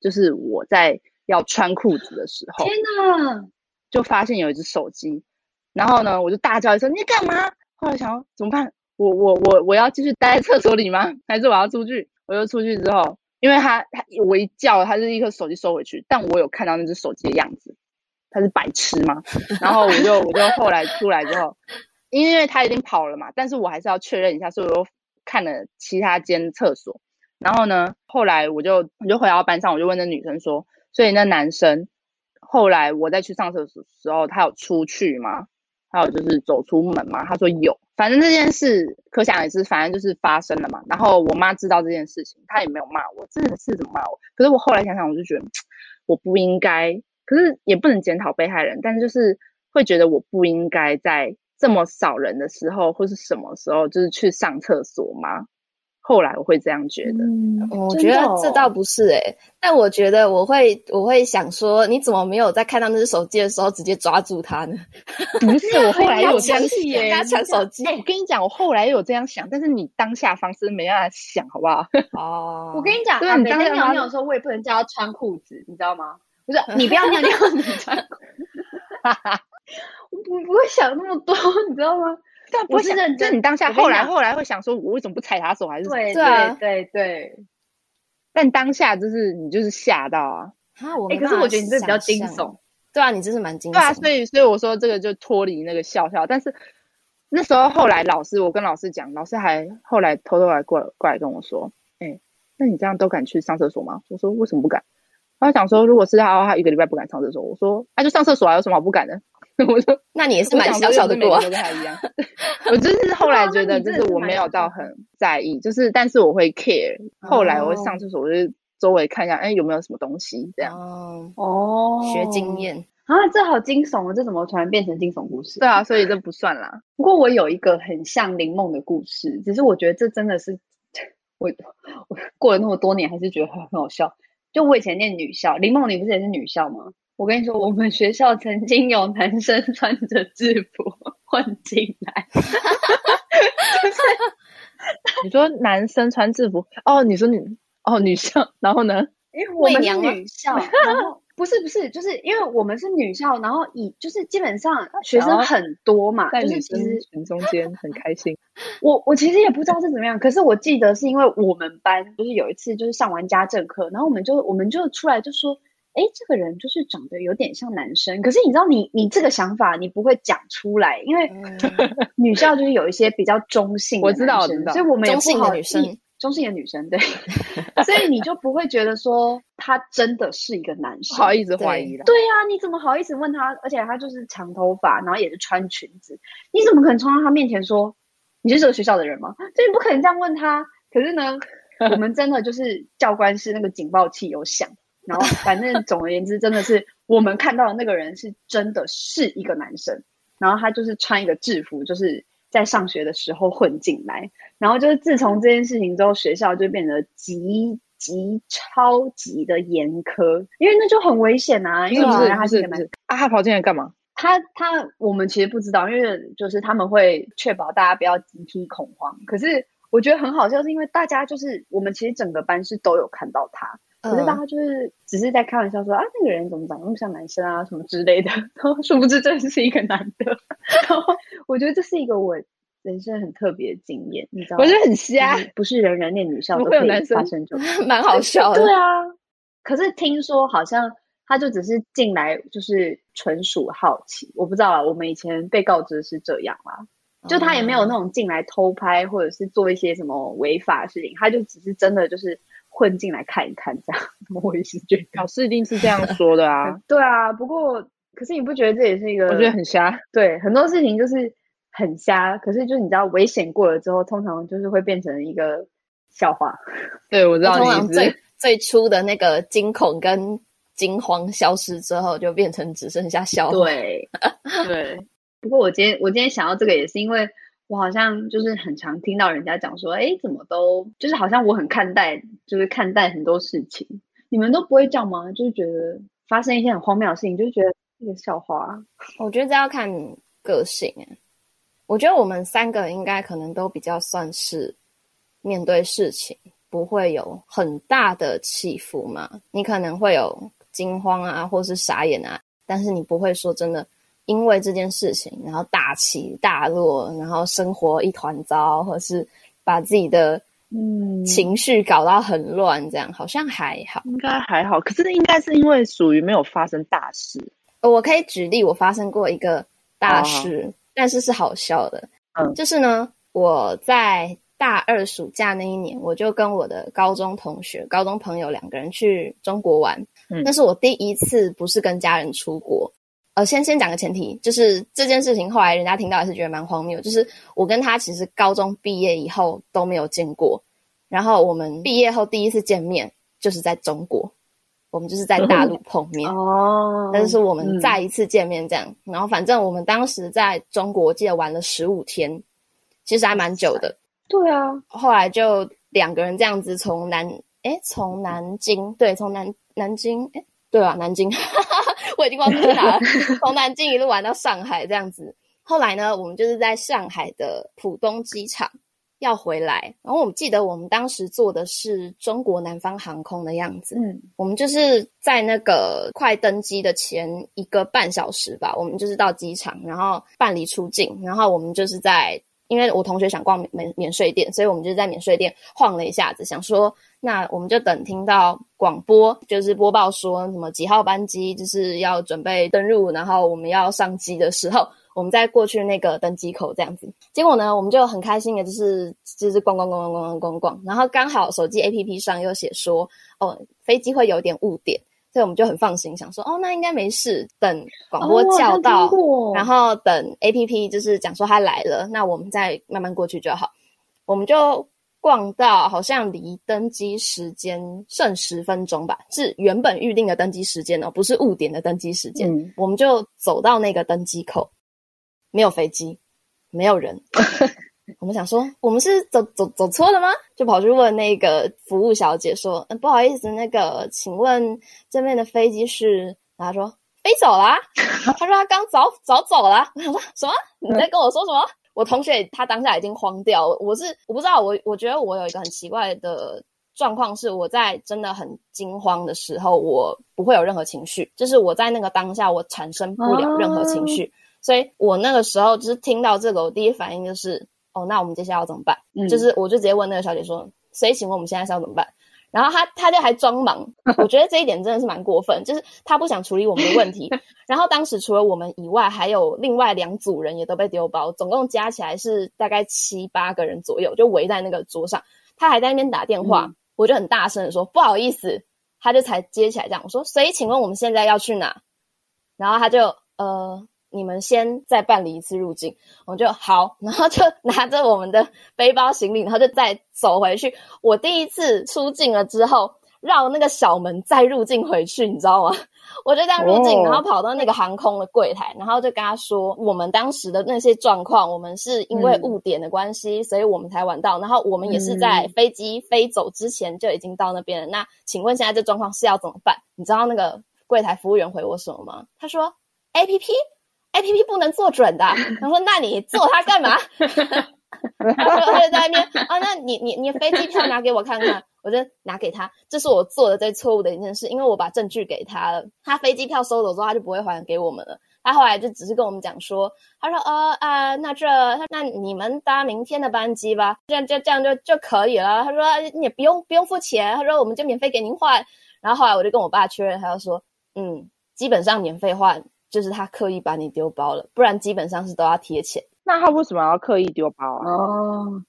就是我在要穿裤子的时候，天哪，就发现有一只手机。然后呢，我就大叫一声：“你干嘛？”后来想怎么办？我我我我要继续待在厕所里吗？还是我要出去？我就出去之后，因为他他我一叫，他就立刻手机收回去。但我有看到那只手机的样子，他是白痴吗？然后我就我就后来出来之后，因为他已经跑了嘛，但是我还是要确认一下，所以我又看了其他间厕所。然后呢，后来我就我就回到班上，我就问那女生说，所以那男生后来我再去上厕所的时候，他有出去吗？还有就是走出门嘛，他说有，反正这件事可想而知，反正就是发生了嘛。然后我妈知道这件事情，她也没有骂我，真的是怎么骂我？可是我后来想想，我就觉得我不应该，可是也不能检讨被害人，但是就是会觉得我不应该在这么少人的时候，或是什么时候，就是去上厕所吗？后来我会这样觉得，嗯，我觉得这倒不是诶、欸，但我觉得我会我会想说，你怎么没有在看到那只手机的时候直接抓住它呢？不是，我后来有这样 想，跟他抢手机。哎，我跟你讲，我后来有这样想，但是你当下方式没办法想，好不好？哦，我跟你讲，啊，每天尿尿的时候，我也不能叫他穿裤子，你知道吗？不是，你不要尿尿，你穿裤子。我不不会想那么多，你知道吗？但不是认真，你当下后来后来会想说，我为什么不踩他手，还是对对对对。但当下就是你就是吓到啊！啊，我哎，可是我觉得你这比较惊悚。对啊，你这是蛮惊悚。对啊，所以所以我说这个就脱离那个笑笑。但是那时候后来老师，我跟老师讲，老师还后来偷偷来过来过来跟我说，哎，那你这样都敢去上厕所吗？我说为什么不敢？他想说，如果是他，他一个礼拜不敢上厕所。我说，那就上厕所啊，有什么好不敢的？我说，那你也是蛮小小的过，跟他一样。我就是后来觉得，就是我没有到很在意，就是但是我会 care。后来我会上厕所，我就周围看一下，哎，有没有什么东西这样。哦哦，学经验啊，这好惊悚啊！这怎么突然变成惊悚故事？对啊，所以这不算啦。不过我有一个很像林梦的故事，只是我觉得这真的是我我过了那么多年，还是觉得很好笑。就我以前念女校，林梦你不是也是女校吗？我跟你说，我们学校曾经有男生穿着制服混进来。就 是你说男生穿制服哦？你说女哦女校，然后呢？因为我们是女校，然后不是不是，就是因为我们是女校，然后以就是基本上学生很多嘛，在女生群中间很开心。我我其实也不知道是怎么样，可是我记得是因为我们班就是有一次就是上完家政课，然后我们就我们就出来就说。哎，这个人就是长得有点像男生，可是你知道你，你你这个想法你不会讲出来，因为 女校就是有一些比较中性的我知道，我知道，所以我们也中性的女生，中性的女生，对，所以你就不会觉得说他真的是一个男生，不好意思怀疑了，对呀、啊，你怎么好意思问他？而且他就是长头发，然后也是穿裙子，你怎么可能冲到他面前说你是这个学校的人吗？所以你不可能这样问他。可是呢，我们真的就是教官是那个警报器有响。然后，反正总而言之，真的是我们看到的那个人是真的是一个男生，然后他就是穿一个制服，就是在上学的时候混进来，然后就是自从这件事情之后，学校就变得极极超级的严苛，因为那就很危险啊，因为他是他是一个男生啊，他跑进来干嘛？他他我们其实不知道，因为就是他们会确保大家不要集体恐慌，可是我觉得很好笑，是因为大家就是我们其实整个班是都有看到他。可是大家就是只是在开玩笑说、嗯、啊，那个人怎么长得那么像男生啊，什么之类的。然后殊不知这是一个男的。然后我觉得这是一个我人生很特别的经验，你知道吗？我觉得很瞎，不是人人念女校都会有男生发生这种，蛮好笑的。对啊，可是听说好像他就只是进来，就是纯属好奇。我不知道啊，我们以前被告知是这样啦，就他也没有那种进来偷拍或者是做一些什么违法的事情，他就只是真的就是混进来看一看这样。我也是觉得老师一定是这样说的啊。对啊，不过可是你不觉得这也是一个？我觉得很瞎。对，很多事情就是。很瞎，可是就是你知道，危险过了之后，通常就是会变成一个笑话。对，我知道你。通常最最初的那个惊恐跟惊慌消失之后，就变成只剩下笑话。对对。不过我今天我今天想到这个，也是因为我好像就是很常听到人家讲说，哎，怎么都就是好像我很看待，就是看待很多事情，你们都不会这样吗？就是觉得发生一些很荒谬的事情，就是觉得一个笑话。我觉得这要看个性哎。我觉得我们三个应该可能都比较算是面对事情不会有很大的起伏嘛。你可能会有惊慌啊，或是傻眼啊，但是你不会说真的因为这件事情然后大起大落，然后生活一团糟，或是把自己的嗯情绪搞到很乱，这样好像还好，应该还好。可是应该是因为属于没有发生大事。我可以举例，我发生过一个大事。哦但是是好笑的，嗯，就是呢，我在大二暑假那一年，我就跟我的高中同学、高中朋友两个人去中国玩。嗯，那是我第一次不是跟家人出国。呃，先先讲个前提，就是这件事情后来人家听到也是觉得蛮荒谬，就是我跟他其实高中毕业以后都没有见过，然后我们毕业后第一次见面就是在中国。我们就是在大陆 碰面哦，但是我们再一次见面这样，嗯、然后反正我们当时在中国，我记得玩了十五天，其实还蛮久的。对啊，后来就两个人这样子从南，诶，从南京，对，从南南京，诶，对啊，南京，我已经忘记哪了，从南京一路玩到上海这样子。后来呢，我们就是在上海的浦东机场。要回来，然后我们记得我们当时坐的是中国南方航空的样子。嗯，我们就是在那个快登机的前一个半小时吧，我们就是到机场，然后办理出境，然后我们就是在，因为我同学想逛免免税店，所以我们就在免税店晃了一下子，想说那我们就等听到广播，就是播报说什么几号班机就是要准备登入，然后我们要上机的时候。我们再过去那个登机口这样子，结果呢，我们就很开心的，就是就是逛逛逛逛逛逛逛，然后刚好手机 APP 上又写说，哦，飞机会有点误点，所以我们就很放心，想说，哦，那应该没事。等广播叫到，然后等 APP 就是讲说它来了，那我们再慢慢过去就好。我们就逛到好像离登机时间剩十分钟吧，是原本预定的登机时间哦，不是误点的登机时间。嗯、我们就走到那个登机口。没有飞机，没有人。我们想说，我们是走走走错了吗？就跑去问那个服务小姐说：“嗯，不好意思，那个，请问这边的飞机是？”然后说：“飞走了。”他说：“他刚早早走了。”我想说什么？你在跟我说什么？我同学他当下已经慌掉了。我是我不知道，我我觉得我有一个很奇怪的状况，是我在真的很惊慌的时候，我不会有任何情绪，就是我在那个当下，我产生不了任何情绪。所以我那个时候就是听到这个，我第一反应就是，哦，那我们接下来要怎么办？嗯，就是我就直接问那个小姐说，所以请问我们现在是要怎么办？然后他他就还装忙，我觉得这一点真的是蛮过分，就是他不想处理我们的问题。然后当时除了我们以外，还有另外两组人也都被丢包，总共加起来是大概七八个人左右，就围在那个桌上。他还在那边打电话，嗯，我就很大声的说不好意思，他就才接起来这样我说，所以请问我们现在要去哪？然后他就呃。你们先再办理一次入境，我就好，然后就 拿着我们的背包行李，然后就再走回去。我第一次出境了之后，绕那个小门再入境回去，你知道吗？我就这样入境，oh. 然后跑到那个航空的柜台，然后就跟他说我们当时的那些状况，我们是因为误点的关系，嗯、所以我们才晚到。然后我们也是在飞机飞走之前就已经到那边了。嗯、那请问现在这状况是要怎么办？你知道那个柜台服务员回我什么吗？他说：“A P P。” A P P 不能做准的，他说：“那你做它干嘛？”他说：“他就在那边啊，那你你你飞机票拿给我看看。”我就拿给他，这是我做的最错误的一件事，因为我把证据给他了，他飞机票收走之后，他就不会还给我们了。他后来就只是跟我们讲说，他说呃啊，那这那你们搭明天的班机吧，这样这这样就就可以了。他说你也不用不用付钱，他说我们就免费给您换。然后后来我就跟我爸确认，他就说嗯，基本上免费换就是他刻意把你丢包了，不然基本上是都要贴钱。那他为什么要刻意丢包啊？哦，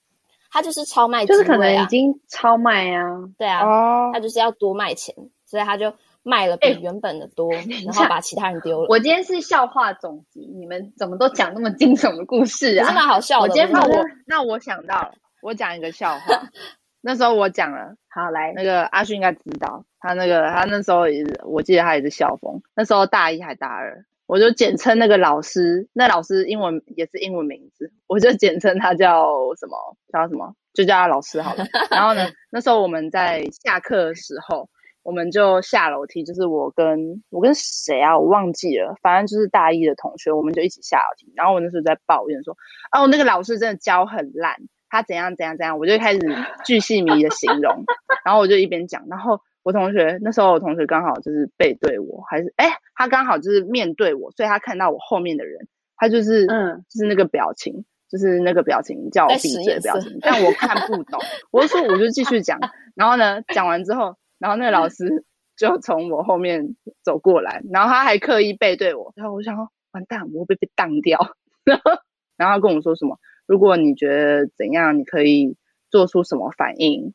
他就是超卖、啊，就是可能已经超卖啊。对啊，哦他就是要多卖钱，所以他就。卖了比原本的多，欸、然后把其他人丢了。我今天是笑话总集，你们怎么都讲那么惊悚的故事啊？真的好笑的。我今天那我那我想到了，我讲一个笑话。那时候我讲了，好来，那个阿勋应该知道，他那个他那时候也是，我记得他也是校风。那时候大一还大二，我就简称那个老师，那老师英文也是英文名字，我就简称他叫什么叫什么，就叫他老师好了。然后呢，那时候我们在下课的时候。我们就下楼梯，就是我跟我跟谁啊？我忘记了，反正就是大一的同学，我们就一起下楼梯。然后我那时候在抱怨说：“哦，那个老师真的教很烂，他怎样怎样怎样。”我就开始巨细靡的形容。然后我就一边讲，然后我同学那时候我同学刚好就是背对我，还是哎，他刚好就是面对我，所以他看到我后面的人，他就是嗯，就是那个表情，就是那个表情叫我闭嘴的表情，但我看不懂。我就说我就继续讲，然后呢，讲完之后。然后那个老师就从我后面走过来，然后他还刻意背对我，然后我想说完蛋，我会被被当掉。然后，然后他跟我说什么？如果你觉得怎样，你可以做出什么反应，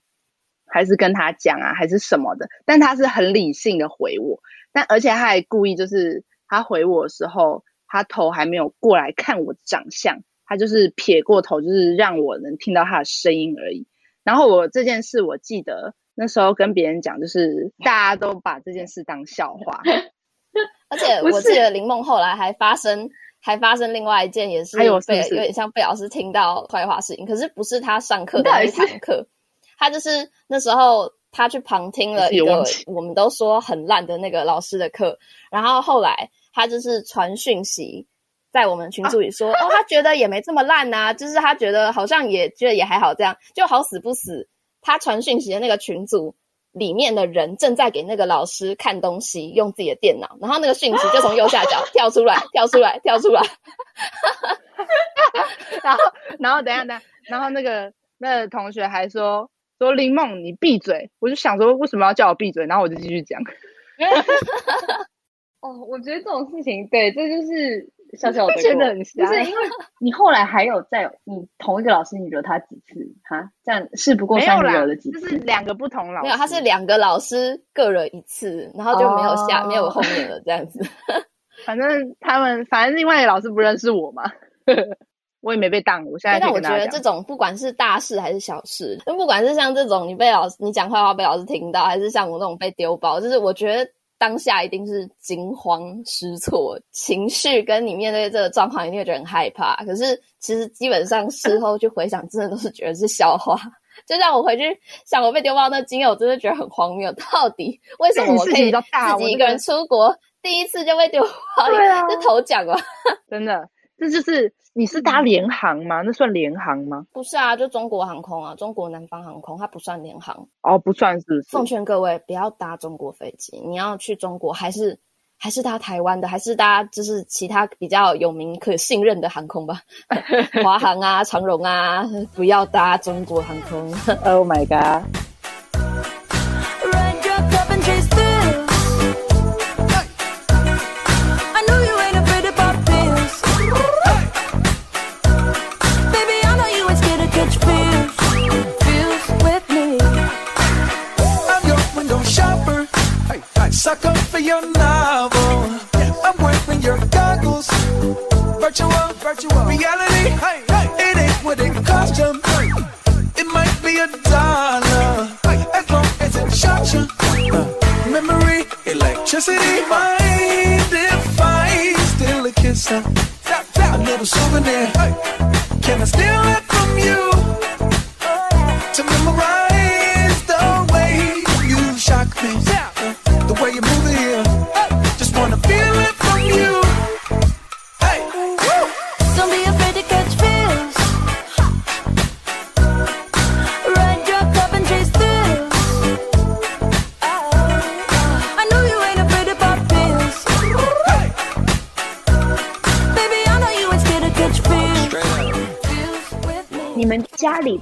还是跟他讲啊，还是什么的？但他是很理性的回我，但而且他还故意就是他回我的时候，他头还没有过来看我的长相，他就是撇过头，就是让我能听到他的声音而已。然后我这件事我记得。那时候跟别人讲，就是大家都把这件事当笑话，而且我记得林梦后来还发生，还发生另外一件也是被有点像被老师听到坏话事情，可是不是他上课的那一堂课，他就是那时候他去旁听了一个我们都说很烂的那个老师的课，然后后来他就是传讯息在我们群组里说，啊、哦，他觉得也没这么烂呐、啊，就是他觉得好像也觉得也还好，这样就好死不死。他传讯息的那个群组里面的人正在给那个老师看东西，用自己的电脑，然后那个讯息就从右下角跳出来，跳出来，跳出来。然后，然后等一下，等一下，然后那个那个同学还说说林梦，你闭嘴！我就想说，为什么要叫我闭嘴？然后我就继续讲。哦，我觉得这种事情，对，这就是。笑笑的，真的很像。不是因为你后来还有在你同一个老师，你惹他几次哈？这样事不过三，惹了几次？就是两个不同老师。没有，他是两个老师各惹一次，然后就没有下、哦、没有后面了这样子。反正他们，反正另外一个老师不认识我嘛，我也没被当。我现在。但我觉得这种不管是大事还是小事，就不管是像这种你被老师你讲坏话被老师听到，还是像我那种被丢包，就是我觉得。当下一定是惊慌失措，情绪跟你面对这个状况，一定会觉得很害怕。可是其实基本上事后去回想，真的都是觉得是笑话。就像我回去想我被丢包那经验，我真的觉得很荒谬。到底为什么我可以自己一个人出国，第一次就被丢包？对啊，这头奖啊，真的，这就是。你是搭联航吗？那算联航吗？不是啊，就中国航空啊，中国南方航空，它不算联航哦，不算是不是？奉劝各位不要搭中国飞机，你要去中国还是还是搭台湾的，还是搭就是其他比较有名可信任的航空吧，华航啊、长荣啊，不要搭中国航空。Oh my god！virtual, virtual reality. Hey, hey. It ain't what it cost you. Hey. It might be a dollar, hey. as long as it shot you. Uh, memory, electricity, mind if I a kiss? A little souvenir.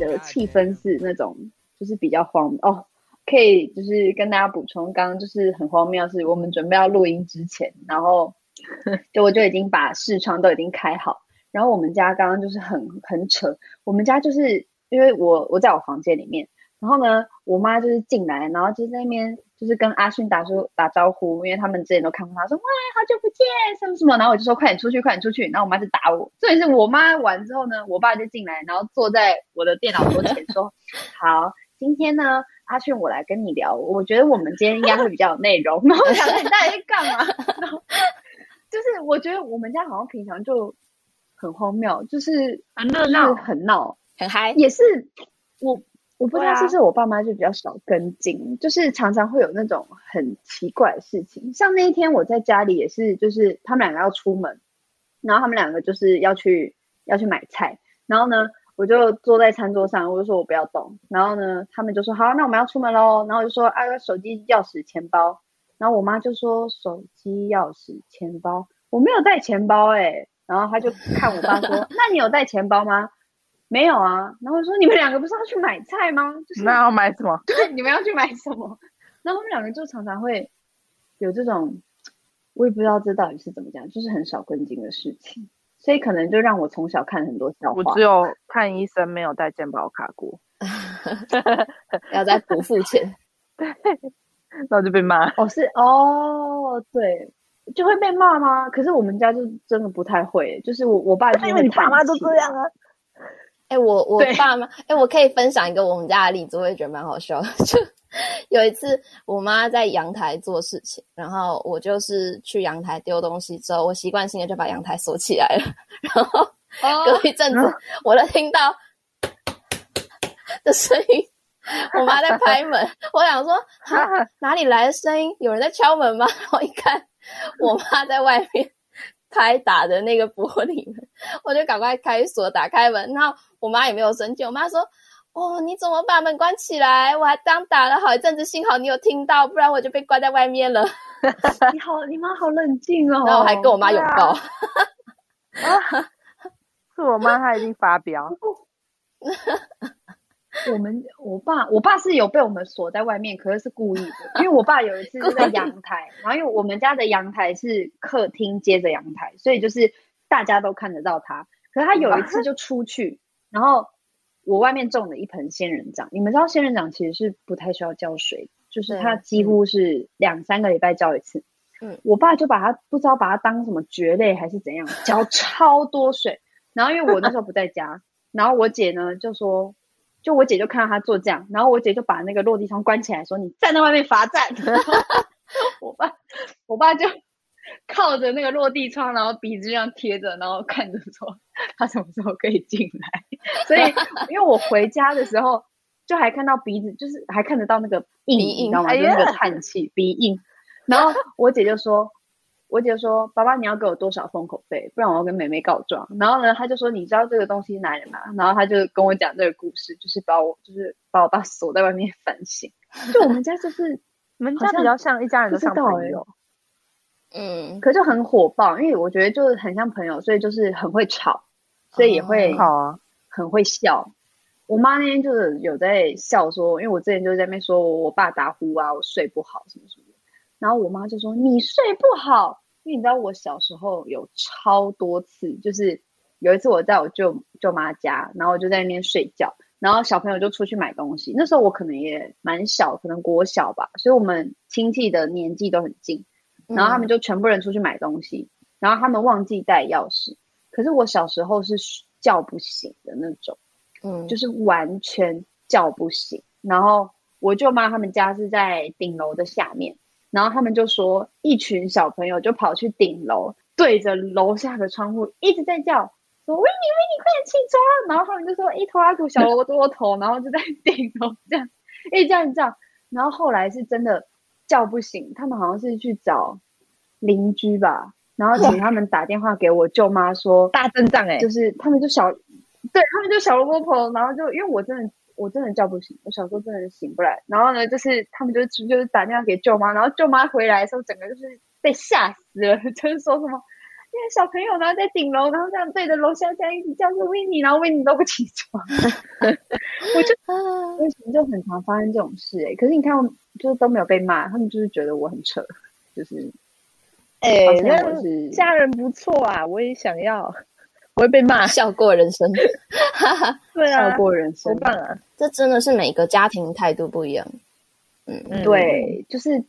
的气氛是那种，就是比较荒哦。可以就是跟大家补充，刚刚就是很荒谬，是我们准备要录音之前，然后 就我就已经把视窗都已经开好，然后我们家刚刚就是很很扯，我们家就是因为我我在我房间里面，然后呢，我妈就是进来，然后就在那边就是跟阿勋打说打招呼，因为他们之前都看过他，说哇好久不见什么什么，然后我就说快点出去，快点出去，然后我妈就打我，这也是我妈完之后呢，我爸就进来，然后坐在我的电脑桌前说好，今天呢。阿训，我来跟你聊。我觉得我们今天应该会比较有内容。然后我想说你到底在干嘛？然后就是我觉得我们家好像平常就很荒谬，就是很热闹、很闹、很嗨。也是我我不知道是不是我爸妈就比较少跟进，就是常常会有那种很奇怪的事情。像那一天我在家里也是，就是他们两个要出门，然后他们两个就是要去要去买菜，然后呢。我就坐在餐桌上，我就说我不要动。然后呢，他们就说好，那我们要出门喽。然后我就说啊，手机、钥匙、钱包。然后我妈就说手机、钥匙、钱包，我没有带钱包哎、欸。然后他就看我爸说，那你有带钱包吗？没有啊。然后我说你们两个不是要去买菜吗？就是那要买什么？对，你们要去买什么？然后他们两个就常常会有这种，我也不知道这到底是怎么讲，就是很少跟进的事情。所以可能就让我从小看很多笑话。我只有看医生，没有带健保卡过，要再补付钱。对，然后就被骂。哦，是哦，对，就会被骂吗？可是我们家就真的不太会，就是我我爸就因为你爸妈都这样啊。哎、欸，我我爸妈，哎、欸，我可以分享一个我们家的例子，我也觉得蛮好笑的。就有一次，我妈在阳台做事情，然后我就是去阳台丢东西之后，我习惯性的就把阳台锁起来了。然后隔一阵子，我都听到的声音，我妈在拍门。我想说，哈，哪里来的声音？有人在敲门吗？然后一看，我妈在外面拍打的那个玻璃门，我就赶快开锁，打开门。然后我妈也没有生气，我妈说。哦，你怎么把门关起来？我还刚打了好一阵子，幸好你有听到，不然我就被关在外面了。你好，你妈好冷静哦。然后我还跟我妈拥抱。啊、是我妈，她已经发飙。我们我爸我爸是有被我们锁在外面，可是是故意的。因为我爸有一次是在阳台，然后因为我们家的阳台是客厅接着阳台，所以就是大家都看得到他。可是他有一次就出去，然后。我外面种了一盆仙人掌，你们知道仙人掌其实是不太需要浇水，就是它几乎是两三个礼拜浇一次。嗯，我爸就把它不知道把它当什么蕨类还是怎样，浇超多水。然后因为我那时候不在家，然后我姐呢就说，就我姐就看到他做这样，然后我姐就把那个落地窗关起来，说你站在外面罚站。我爸，我爸就。靠着那个落地窗，然后鼻子这样贴着，然后看着说他什么时候可以进来。所以，因为我回家的时候，就还看到鼻子，就是还看得到那个印，你知道吗？就是、那个叹气鼻印。然后我姐就说，我姐说，爸爸你要给我多少封口费，不然我要跟妹妹告状。然后呢，她就说，你知道这个东西哪里吗？然后她就跟我讲这个故事，就是把我，就是把我爸锁在外面 反省。就我们家就是，我们家比较像一家人的像朋友。嗯，可就很火爆，因为我觉得就是很像朋友，所以就是很会吵，所以也会好啊，很会笑。我妈那天就是有在笑说，因为我之前就在那边说我我爸打呼啊，我睡不好什么什么的，然后我妈就说你睡不好，因为你知道我小时候有超多次，就是有一次我在我舅舅妈家，然后我就在那边睡觉，然后小朋友就出去买东西，那时候我可能也蛮小，可能国小吧，所以我们亲戚的年纪都很近。然后他们就全部人出去买东西，嗯、然后他们忘记带钥匙。可是我小时候是叫不醒的那种，嗯，就是完全叫不醒。然后我舅妈他们家是在顶楼的下面，然后他们就说一群小朋友就跑去顶楼，对着楼下的窗户一直在叫，说维尼维尼快点起床。然后他们就说一拖拉库小萝卜头，然后就在顶楼这样一直叫一直叫。然后后来是真的。叫不醒，他们好像是去找邻居吧，然后请他们打电话给我舅妈说大阵仗哎，就是他们就小，对他们就小萝卜头，然后就因为我真的我真的叫不醒，我小时候真的醒不来，然后呢就是他们就就是打电话给舅妈，然后舅妈回来的时候整个就是被吓死了，就是说什么因为小朋友然后在顶楼，然后这样对着楼下这样一直叫说 Winnie，然后 Winnie 都不起床，我就为什么就很常发生这种事哎、欸？可是你看，就是都没有被骂，他们就是觉得我很扯，就是哎、家人不错啊，我也想要，我会被骂，笑过人生，哈 哈对啊，笑过人生，多棒啊！这真的是每个家庭态度不一样，嗯，对，就是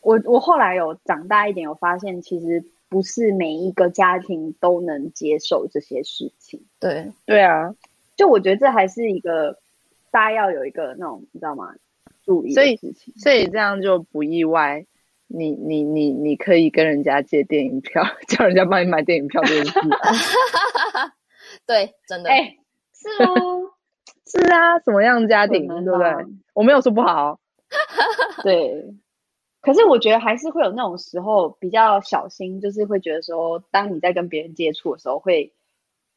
我我后来有长大一点，有发现其实。不是每一个家庭都能接受这些事情。对，对啊，就我觉得这还是一个大家要有一个那种，你知道吗？注意。所以，所以这样就不意外。你你你你可以跟人家借电影票，叫人家帮你买电影票这件事。对，真的。哎、欸，是哦，是啊，什么样的家庭，对不对？我没有说不好。对。可是我觉得还是会有那种时候比较小心，就是会觉得说，当你在跟别人接触的时候，会，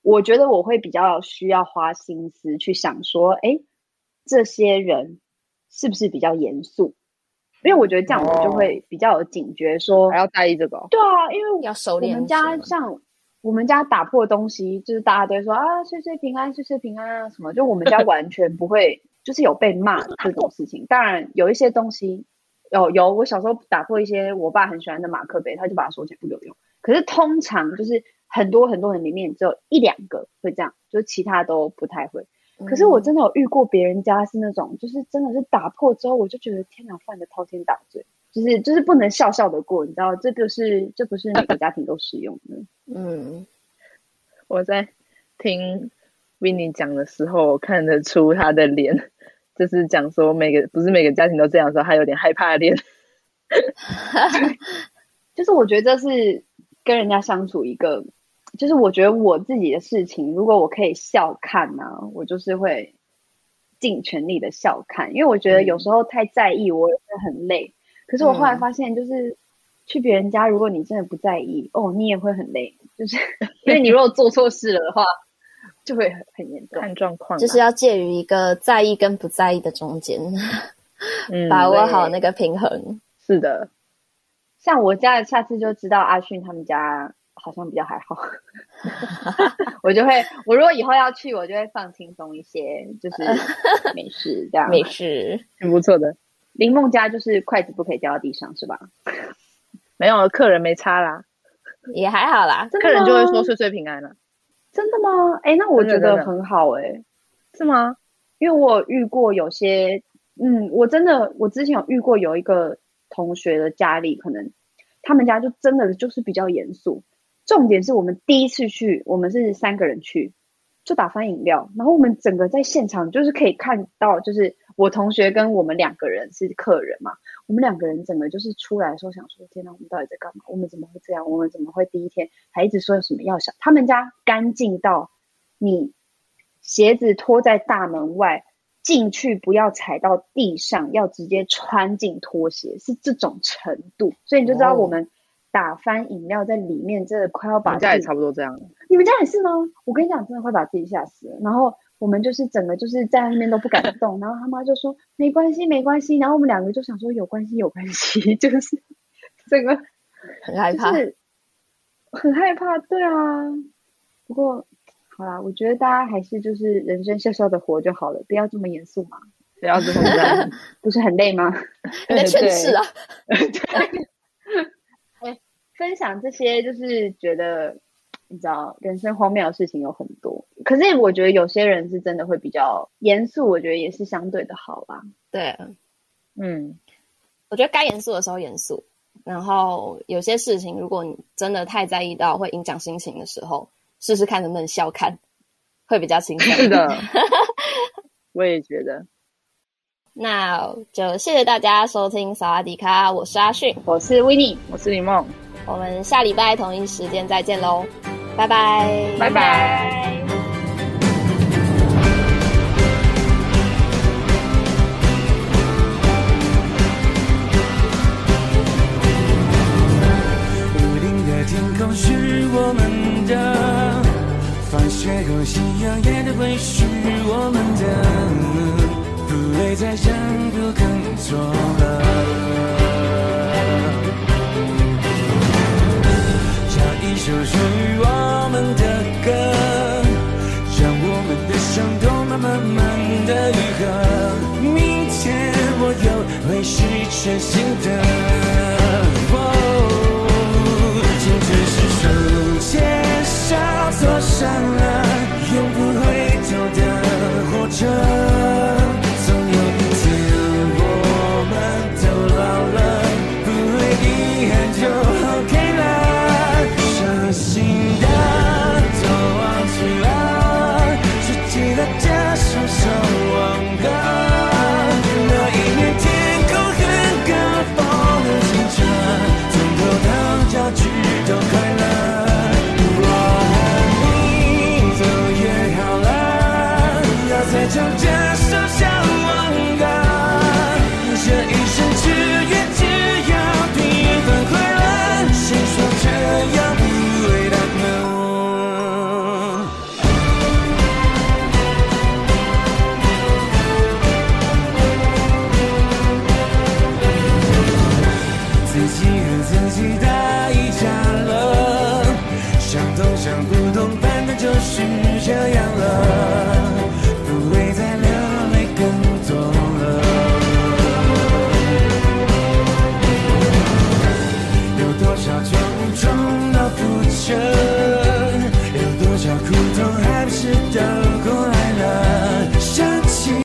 我觉得我会比较需要花心思去想说，哎，这些人是不是比较严肃？因为我觉得这样我就会比较有警觉说，说、哦、还要在意这个。对啊，因为要熟练。我们家像我们家打破东西，就是大家都会说啊，岁岁平安，岁岁平安啊什么，就我们家完全不会，就是有被骂这种事情。当然有一些东西。有有，我小时候打破一些我爸很喜欢的马克杯，他就把它收起来不留用。可是通常就是很多很多人里面只有一两个会这样，就是其他都不太会。可是我真的有遇过别人家是那种，就是真的是打破之后，我就觉得天哪，犯的滔天大罪，就是就是不能笑笑的过，你知道，这就是这不是每个家庭都适用的。嗯，我在听 Winnie 讲的时候，我看得出他的脸。就是讲说每个不是每个家庭都这样说，他有点害怕脸。就是我觉得这是跟人家相处一个，就是我觉得我自己的事情，如果我可以笑看呢、啊，我就是会尽全力的笑看，因为我觉得有时候太在意，我也会很累。可是我后来发现，就是去别人家，如果你真的不在意，哦，你也会很累，就是 因为你如果做错事了的话。就会很很严重，看状况，就是要介于一个在意跟不在意的中间，嗯，把握好那个平衡。是的，像我家，下次就知道阿迅他们家好像比较还好，我就会，我如果以后要去，我就会放轻松一些，就是 没事这样，没事，挺不错的。林梦家就是筷子不可以掉到地上，是吧？没有，客人没差啦，也还好啦，客人就会说岁岁平安了。真的吗？哎，那我觉得很好哎，是吗？因为我遇过有些，嗯，我真的，我之前有遇过有一个同学的家里，可能他们家就真的就是比较严肃。重点是我们第一次去，我们是三个人去，就打翻饮料，然后我们整个在现场就是可以看到，就是我同学跟我们两个人是客人嘛。我们两个人整个就是出来的时候想说，天哪，我们到底在干嘛？我们怎么会这样？我们怎么会第一天还一直说有什么要想？他们家干净到你鞋子脱在大门外进去不要踩到地上，要直接穿进拖鞋，是这种程度。所以你就知道我们打翻饮料在里面，真的快要把自己。我们家也差不多这样。你们家也是吗？我跟你讲，真的会把自己吓死了。然后。我们就是整个就是在那边都不敢动，然后他妈就说没关系没关系，然后我们两个就想说有关系有关系，就是这个很害怕，就是很害怕，对啊。不过好啦，我觉得大家还是就是人生笑笑的活就好了，不要这么严肃嘛，不要这么干，不是很累吗？你在劝世啊？分享这些就是觉得。你知道，人生荒谬的事情有很多，可是我觉得有些人是真的会比较严肃，我觉得也是相对的好吧。对，嗯，我觉得该严肃的时候严肃，然后有些事情如果你真的太在意到会影响心情的时候，试试看能不能笑看，会比较轻松。是的，我也觉得。那就谢谢大家收听萨瓦迪卡，我是阿迅，我是 Winnie，我是李梦，我们下礼拜同一时间再见喽。拜拜，拜拜。屋顶的天空是我们的，放学后夕阳也都会是我们的，不会再想不肯做是全新的。哦，青春是手牵手坐上了永不回头的火车。